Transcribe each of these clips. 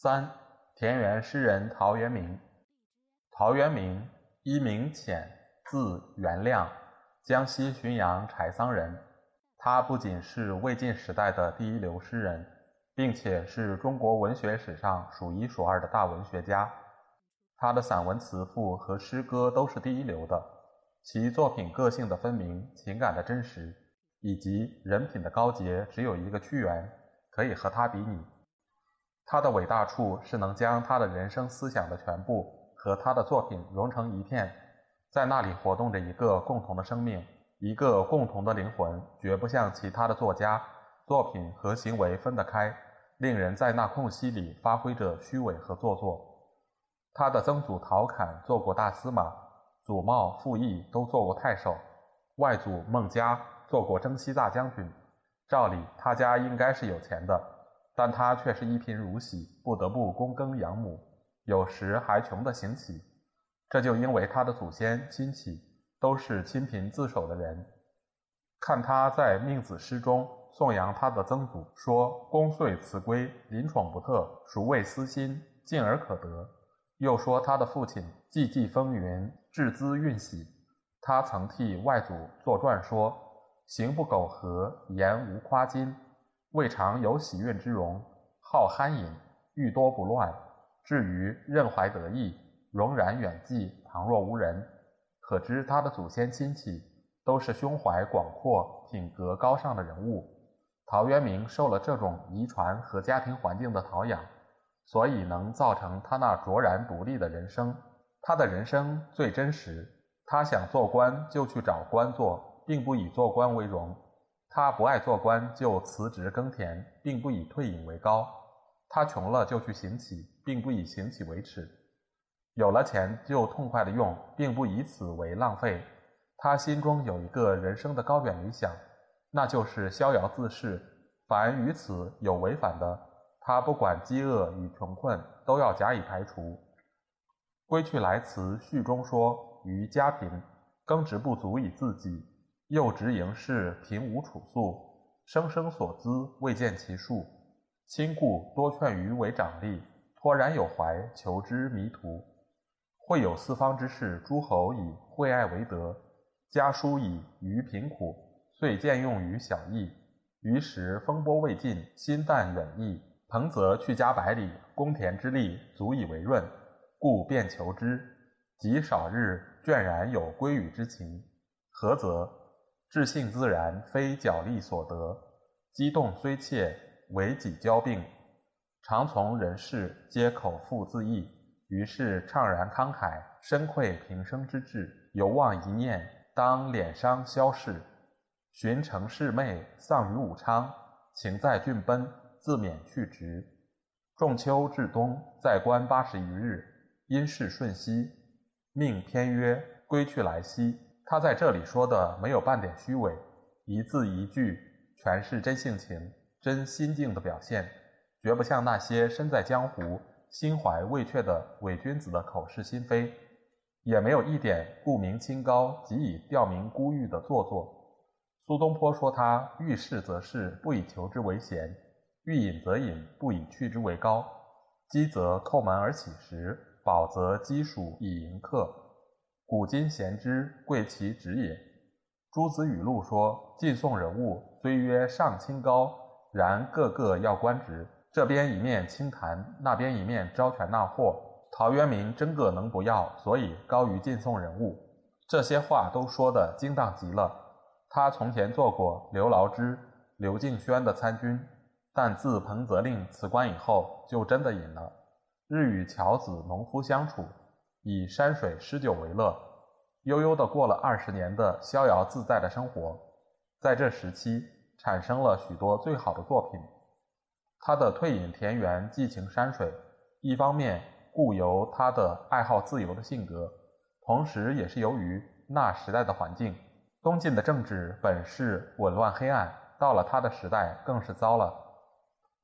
三，田园诗人陶渊明。陶渊明，一名潜，字元亮，江西浔阳柴桑人。他不仅是魏晋时代的第一流诗人，并且是中国文学史上数一数二的大文学家。他的散文词赋和诗歌都是第一流的。其作品个性的分明、情感的真实，以及人品的高洁，只有一个屈原可以和他比拟。他的伟大处是能将他的人生思想的全部和他的作品融成一片，在那里活动着一个共同的生命，一个共同的灵魂，绝不像其他的作家，作品和行为分得开，令人在那空隙里发挥着虚伪和做作。他的曾祖陶侃做过大司马。祖茂、傅毅都做过太守，外祖孟嘉做过征西大将军。照理他家应该是有钱的，但他却是一贫如洗，不得不躬耕养母，有时还穷得行乞。这就因为他的祖先亲戚都是清贫自守的人。看他在命子诗中颂扬他的曾祖，说：“公遂辞归，临宠不特，孰谓私心，进而可得。”又说他的父亲寂寂风云。志资运喜，他曾替外祖作传说：“行不苟合，言无夸金，未尝有喜运之容。好酣饮，欲多不乱。至于任怀得意，容然远寄，旁若无人。”可知他的祖先亲戚都是胸怀广阔、品格高尚的人物。陶渊明受了这种遗传和家庭环境的陶养，所以能造成他那卓然独立的人生。他的人生最真实。他想做官就去找官做，并不以做官为荣；他不爱做官就辞职耕田，并不以退隐为高；他穷了就去行乞，并不以行乞为耻；有了钱就痛快的用，并不以此为浪费。他心中有一个人生的高远理想，那就是逍遥自适。凡与此有违反的，他不管饥饿与穷困，都要加以排除。《归去来辞》序中说：“于家贫，耕植不足以自给；又执营事，贫无处诉，生生所资，未见其数。亲故多劝于为长吏，托然有怀，求之迷途。会有四方之士，诸侯以惠爱为德，家书以于贫苦，遂见用于小邑。于时风波未尽，心淡远逸，彭泽去家百里，公田之利，足以为润。”故便求之，及少日，倦然有归语之情。何则？至性自然，非脚力所得。激动虽切，为己交病。常从人事，皆口腹自缢。于是怅然慷慨，深愧平生之志。犹望一念，当敛伤消逝。寻城市妹，丧于武昌。情在郡奔，自免去职。仲秋至冬，在官八十余日。因事瞬息，命篇曰：“归去来兮。”他在这里说的没有半点虚伪，一字一句全是真性情、真心境的表现，绝不像那些身在江湖、心怀未却的伪君子的口是心非，也没有一点故名清高、即以吊民孤誉的做作。苏东坡说他遇事则事，不以求之为贤；遇隐则隐，不以去之为高。饥则叩门而乞食。饱则饥黍以迎客，古今贤之，贵其直也。朱子语录说：晋宋人物虽曰上清高，然个个要官职，这边一面清谈，那边一面招权纳货。陶渊明真个能不要，所以高于晋宋人物。这些话都说得精当极了。他从前做过刘牢之、刘敬轩的参军，但自彭泽令辞官以后，就真的隐了。日与樵子农夫相处，以山水诗酒为乐，悠悠地过了二十年的逍遥自在的生活。在这时期，产生了许多最好的作品。他的退隐田园，寄情山水，一方面故由他的爱好自由的性格，同时也是由于那时代的环境。东晋的政治本是紊乱黑暗，到了他的时代更是糟了。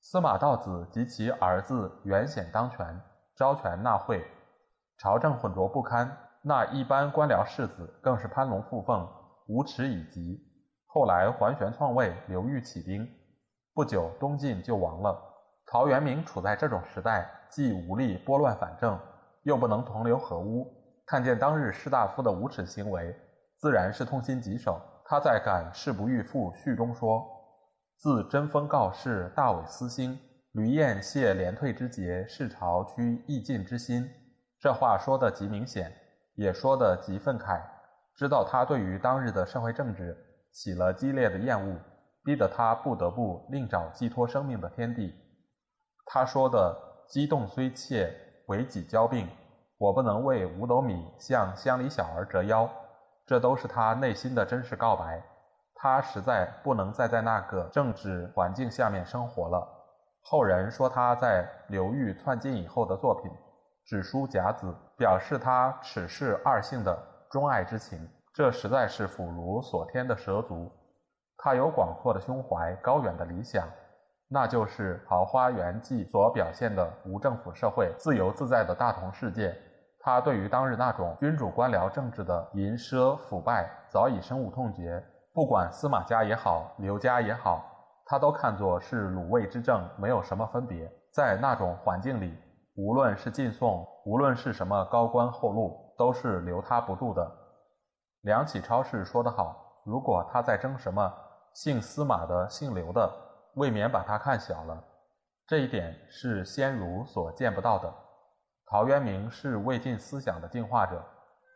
司马道子及其儿子袁显当权，招权纳贿，朝政混浊不堪。那一般官僚士子更是攀龙附凤，无耻以极。后来桓玄篡位，刘裕起兵，不久东晋就亡了。陶渊明处在这种时代，既无力拨乱反正，又不能同流合污，看见当日士大夫的无耻行为，自然是痛心疾首。他在《感事不欲赋》序中说：“自贞丰告示，大伟思兴，闾燕谢连退之节，是朝屈易进之心。”这话说得极明显。也说得极愤慨，知道他对于当日的社会政治起了激烈的厌恶，逼得他不得不另找寄托生命的天地。他说的“激动虽切，为己交病，我不能为五斗米向乡里小儿折腰”，这都是他内心的真实告白。他实在不能再在那个政治环境下面生活了。后人说他在刘裕篡晋以后的作品。只书甲子，表示他此世二姓的钟爱之情，这实在是腐儒所添的蛇足。他有广阔的胸怀，高远的理想，那就是《桃花源记》所表现的无政府社会、自由自在的大同世界。他对于当日那种君主官僚政治的淫奢腐败，早已深恶痛绝。不管司马家也好，刘家也好，他都看作是鲁卫之政，没有什么分别。在那种环境里。无论是晋宋，无论是什么高官厚禄，都是留他不住的。梁启超是说得好：如果他在争什么姓司马的、姓刘的，未免把他看小了。这一点是先儒所见不到的。陶渊明是魏晋思想的进化者，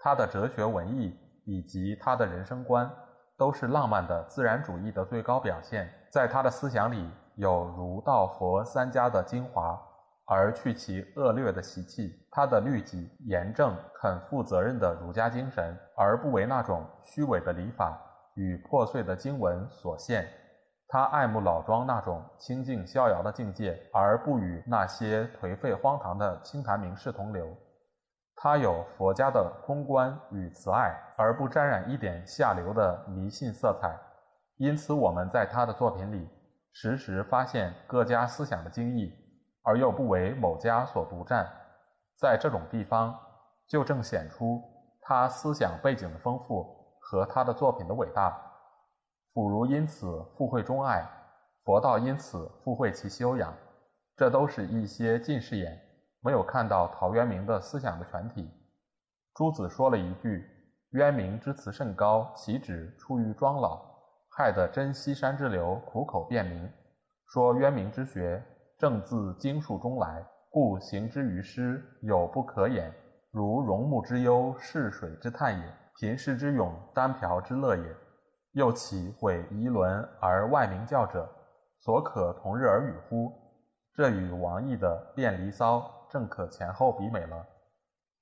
他的哲学、文艺以及他的人生观，都是浪漫的自然主义的最高表现。在他的思想里，有儒、道、佛三家的精华。而去其恶劣的习气，他的律己、严正、肯负责任的儒家精神，而不为那种虚伪的礼法与破碎的经文所限。他爱慕老庄那种清静逍遥的境界，而不与那些颓废荒唐的清谈名士同流。他有佛家的空观与慈爱，而不沾染一点下流的迷信色彩。因此，我们在他的作品里时时发现各家思想的精义。而又不为某家所独占，在这种地方，就正显出他思想背景的丰富和他的作品的伟大。腐儒因此附会钟爱，佛道因此附会其修养，这都是一些近视眼没有看到陶渊明的思想的全体。朱子说了一句：“渊明之词甚高，岂止出于庄老？”害得真西山之流苦口辩明，说渊明之学。正自经术中来，故行之于诗有不可掩，如荣木之忧，逝水之叹也；贫士之咏，单瓢之乐也。又岂毁夷伦而外名教者，所可同日而语乎？这与王逸的《恋离骚》正可前后比美了。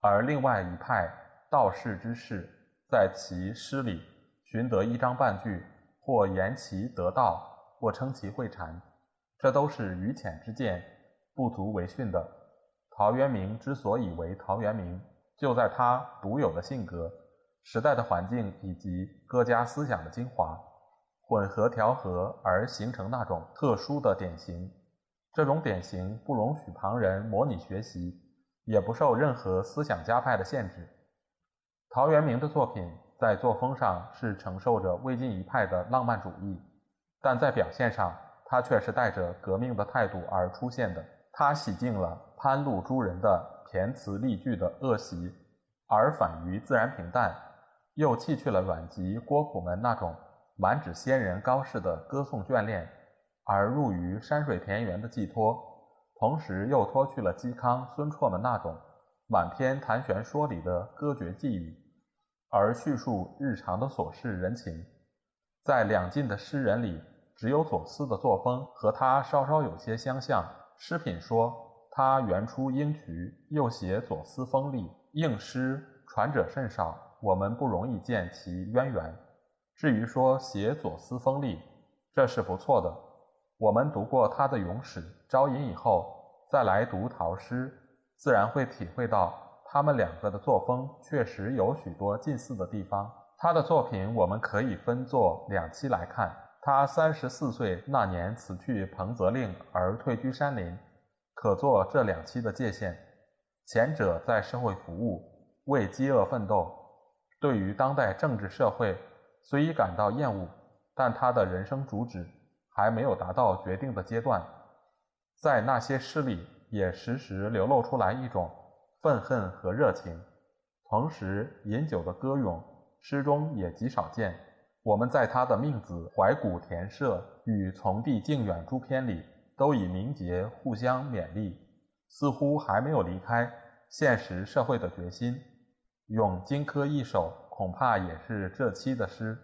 而另外一派道士之士，在其诗里寻得一章半句，或言其得道，或称其会禅。这都是愚浅之见，不足为训的。陶渊明之所以为陶渊明，就在他独有的性格、时代的环境以及各家思想的精华混合调和而形成那种特殊的典型。这种典型不容许旁人模拟学习，也不受任何思想家派的限制。陶渊明的作品在作风上是承受着魏晋一派的浪漫主义，但在表现上。他却是带着革命的态度而出现的。他洗净了潘陆诸人的填词例句的恶习，而反于自然平淡；又弃去了阮籍、郭璞们那种满纸仙人高士的歌颂眷恋，而入于山水田园的寄托；同时又脱去了嵇康、孙绰们那种满篇谈玄说理的歌诀寄语，而叙述日常的琐事人情。在两晋的诗人里。只有左思的作风和他稍稍有些相像。诗品说他原出英渠，又写左思风力，应诗传者甚少，我们不容易见其渊源。至于说写左思风力，这是不错的。我们读过他的《咏史》《招引》以后，再来读陶诗，自然会体会到他们两个的作风确实有许多近似的地方。他的作品我们可以分作两期来看。他三十四岁那年辞去彭泽令而退居山林，可作这两期的界限。前者在社会服务，为饥饿奋斗，对于当代政治社会虽已感到厌恶，但他的人生主旨。还没有达到决定的阶段，在那些诗里也时时流露出来一种愤恨和热情。同时，饮酒的歌咏诗中也极少见。我们在他的《命子》《怀古田舍》与《从地靖远》诸篇里，都以名节互相勉励，似乎还没有离开现实社会的决心。《咏荆轲》一首，恐怕也是这期的诗。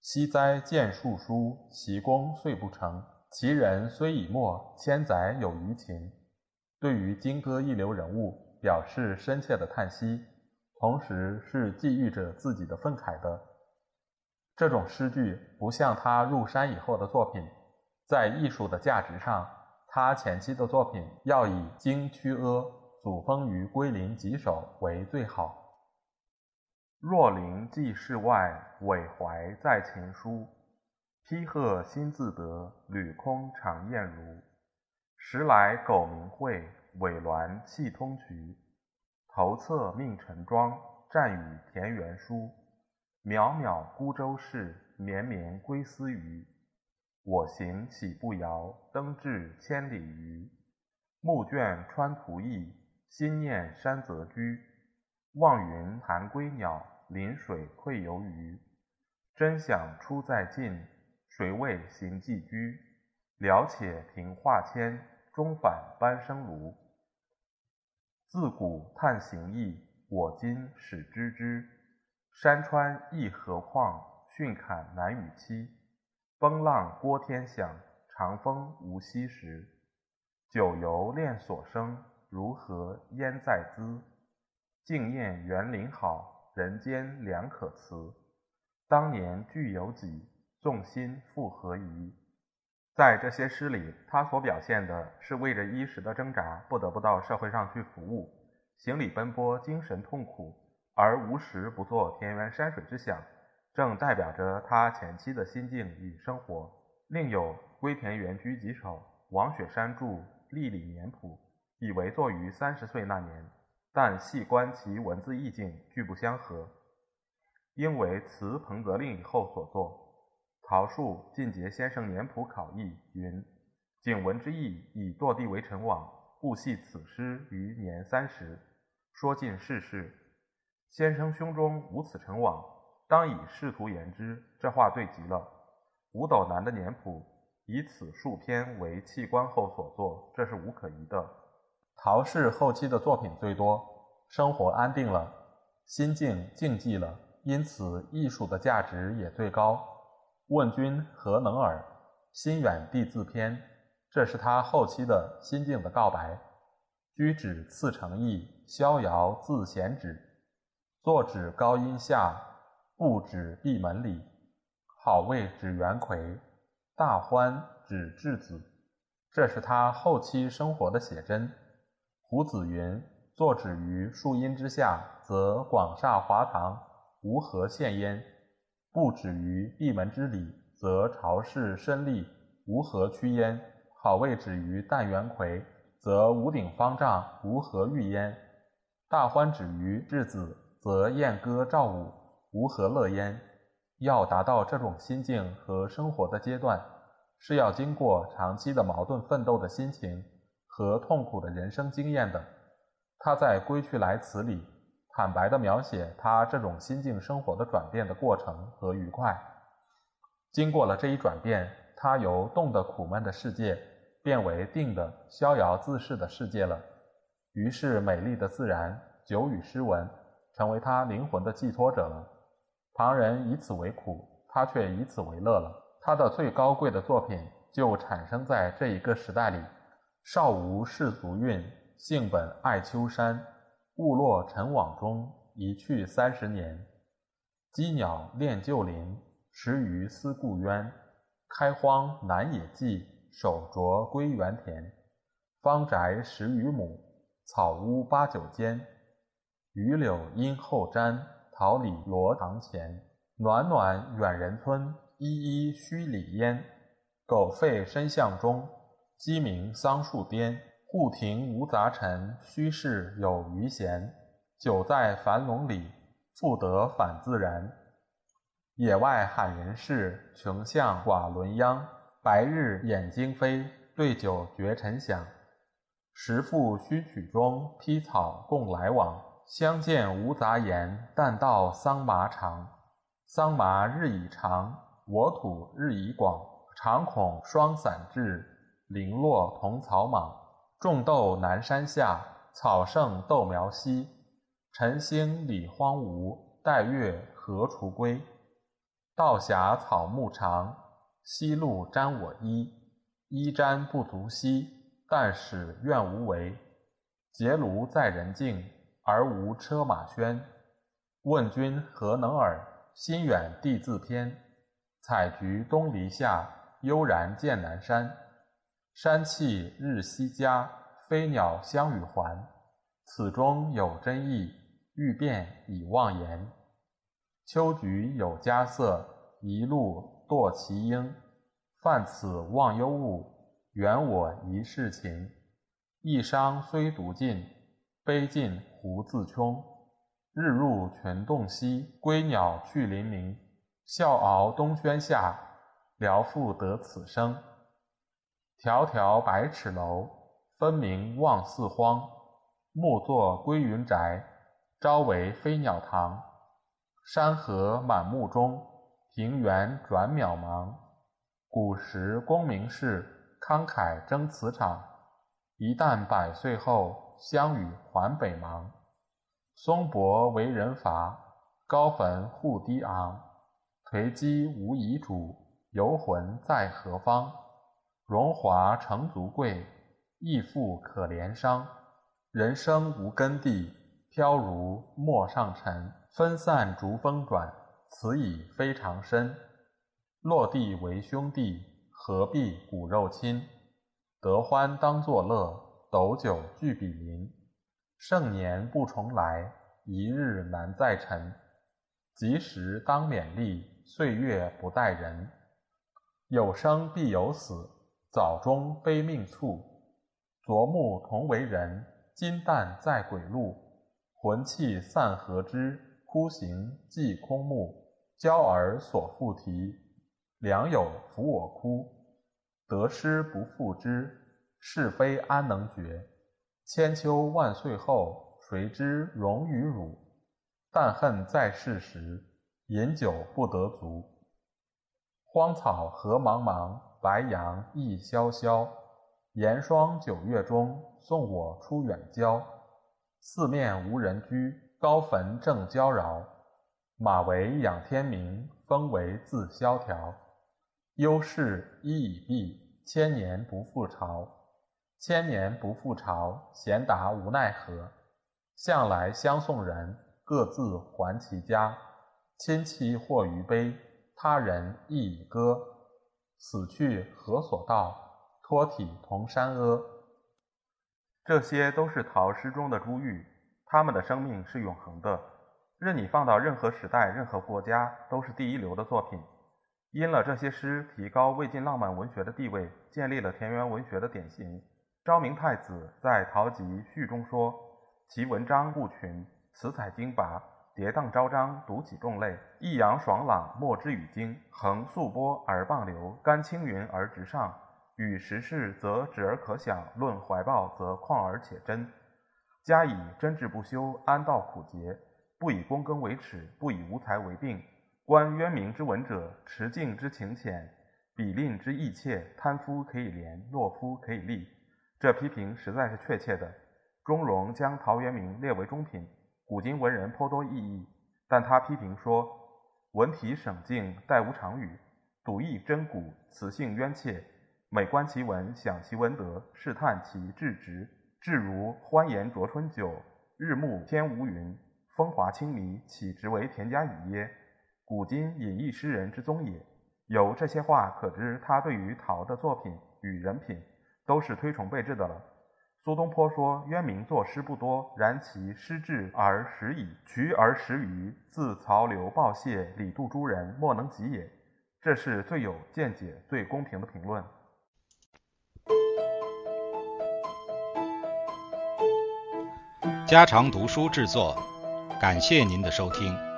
惜哉见树书，其功遂不成。其人虽已没，千载有余情。对于荆轲一流人物，表示深切的叹息，同时是寄寓着自己的愤慨的。这种诗句不像他入山以后的作品，在艺术的价值上，他前期的作品要以《经曲阿》“祖风于归林”几首为最好。若灵寄世外，委怀在琴书。披鹤新自得，履空常燕如。时来苟名慧，委鸾气通衢。头侧命陈庄，战与田园书。渺渺孤舟事，绵绵归思渔。我行岂不遥？登至千里余。暮卷川途意，心念山泽居。望云寒归鸟，临水愧游鱼。真想出在近，谁为行寄居？了且凭画迁，终返班生庐。自古叹行意，我今始知之。山川亦何况，逊坎难与期。风浪郭天响，长风无息时。九游恋所生，如何焉在兹？静宴园林好，人间良可辞。当年俱有几，纵心复何疑？在这些诗里，他所表现的是为着衣食的挣扎，不得不到社会上去服务，行李奔波，精神痛苦，而无时不做田园山水之想，正代表着他前期的心境与生活。另有《归田园居》几首，王雪山著《历里年谱》，以为作于三十岁那年。但细观其文字意境，俱不相合，应为辞彭泽令以后所作。曹树《晋节先生年谱考异》云：“景文之意，以堕地为陈网，故系此诗于年三十。说尽世事，先生胸中无此陈网，当以仕途言之。”这话对极了。五斗南的年谱以此数篇为弃官后所作，这是无可疑的。陶氏后期的作品最多，生活安定了，心境静寂了，因此艺术的价值也最高。问君何能尔？心远地自偏。这是他后期的心境的告白。居止次诚意，逍遥自闲止。坐止高音下，不止闭门里。好位指元魁，大欢指质子。这是他后期生活的写真。胡子云：“坐止于树荫之下，则广厦华堂，无何羡焉；不止于闭门之里，则朝市深丽，无何屈焉。好位止于淡元魁，则五顶方丈，无何欲焉。大欢止于质子，则燕歌赵舞，无何乐焉。要达到这种心境和生活的阶段，是要经过长期的矛盾奋斗的心情。”和痛苦的人生经验的，他在《归去来辞》里坦白地描写他这种心境生活的转变的过程和愉快。经过了这一转变，他由动的苦闷的世界变为定的逍遥自适的世界了。于是，美丽的自然、酒与诗文成为他灵魂的寄托者了。旁人以此为苦，他却以此为乐了。他的最高贵的作品就产生在这一个时代里。少无世俗韵，性本爱丘山。误落尘网中，一去三十年。羁鸟恋旧林，时鱼思故渊。开荒南野际，手拙归园田。方宅十余亩，草屋八九间。榆柳荫后瞻，桃李罗堂前。暖暖远人村，依依墟里烟。狗吠深巷中，鸡鸣桑树边。户庭无杂陈，虚室有余闲。久在樊笼里，复得返自然。野外喊人事，穷巷寡伦央。白日眼睛飞，对酒觉沉响。时复虚曲中，披草共来往。相见无杂言，但道桑麻长。桑麻日已长，我土日已广。常恐霜散至，零落同草莽。种豆南山下，草盛豆苗稀。晨兴理荒芜，待月荷锄归。道狭草木长，夕露沾我衣。衣沾不足惜，但使愿无违。结庐在人境，而无车马喧。问君何能尔？心远地自偏。采菊东篱下，悠然见南山。山气日夕佳，飞鸟相与还。此中有真意，欲辨已忘言。秋菊有佳色，一路堕其英。泛此忘忧物，原我一世情。一觞虽独尽，悲尽胡自穷。日入泉洞西，归鸟去林鸣。笑傲东轩下，聊复得此生。迢迢百尺楼，分明望四荒。暮作归云宅，朝为飞鸟堂。山河满目中，平原转渺茫。古时功名事，慷慨争此场。一旦百岁后，相与还北邙。松柏为人伐，高坟户低昂。颓积无遗嘱，游魂在何方？荣华成足贵，亦复可怜伤。人生无根蒂，飘如陌上尘。分散逐风转，此已非常深。落地为兄弟，何必骨肉亲？得欢当作乐，斗酒俱比邻。盛年不重来，一日难再晨。及时当勉励，岁月不待人。有生必有死，早终非命促。昨暮同为人，今旦在鬼路。魂气散何之？枯行即空木，娇儿所复啼，良友抚我哭。得失不复之，是非安能决？千秋万岁后，谁知荣与辱？但恨在世时，饮酒不得足。荒草何茫茫，白杨亦萧萧。严霜九月中，送我出远郊。四面无人居。高坟正交扰，马嵬仰天鸣，风为自萧条。忧事一已毕，千年不复朝。千年不复朝，闲达无奈何。向来相送人，各自还其家。亲戚或余悲，他人亦已歌。死去何所道？托体同山阿。这些都是陶诗中的珠玉。他们的生命是永恒的，任你放到任何时代、任何国家，都是第一流的作品。因了这些诗，提高魏晋浪漫文学的地位，建立了田园文学的典型。昭明太子在《陶集序》中说：“其文章不群，词采精拔，跌宕昭彰，读起众类，抑扬爽朗，莫之与经，横素波而傍流，干青云而直上。与时事则止而可想，论怀抱则旷而且真。”加以真挚不修，安道苦节？不以躬耕为耻，不以无才为病。观渊明之文者，持敬之情浅，比吝之意切。贪夫可以廉，懦夫可以立。这批评实在是确切的。钟嵘将陶渊明列为中品，古今文人颇多异议。但他批评说：文体省静，殆无常语；笃意真古，词性渊切。每观其文，想其文德，试探其志直。至如欢颜酌春酒，日暮天无云，风华清靡，岂直为田家语耶？古今隐逸诗人之宗也。由这些话可知，他对于陶的作品与人品都是推崇备至的了。苏东坡说：“渊明作诗不多，然其诗志而实矣。渠而实于，自曹刘鲍谢李杜诸人，莫能及也。”这是最有见解、最公平的评论。家常读书制作，感谢您的收听。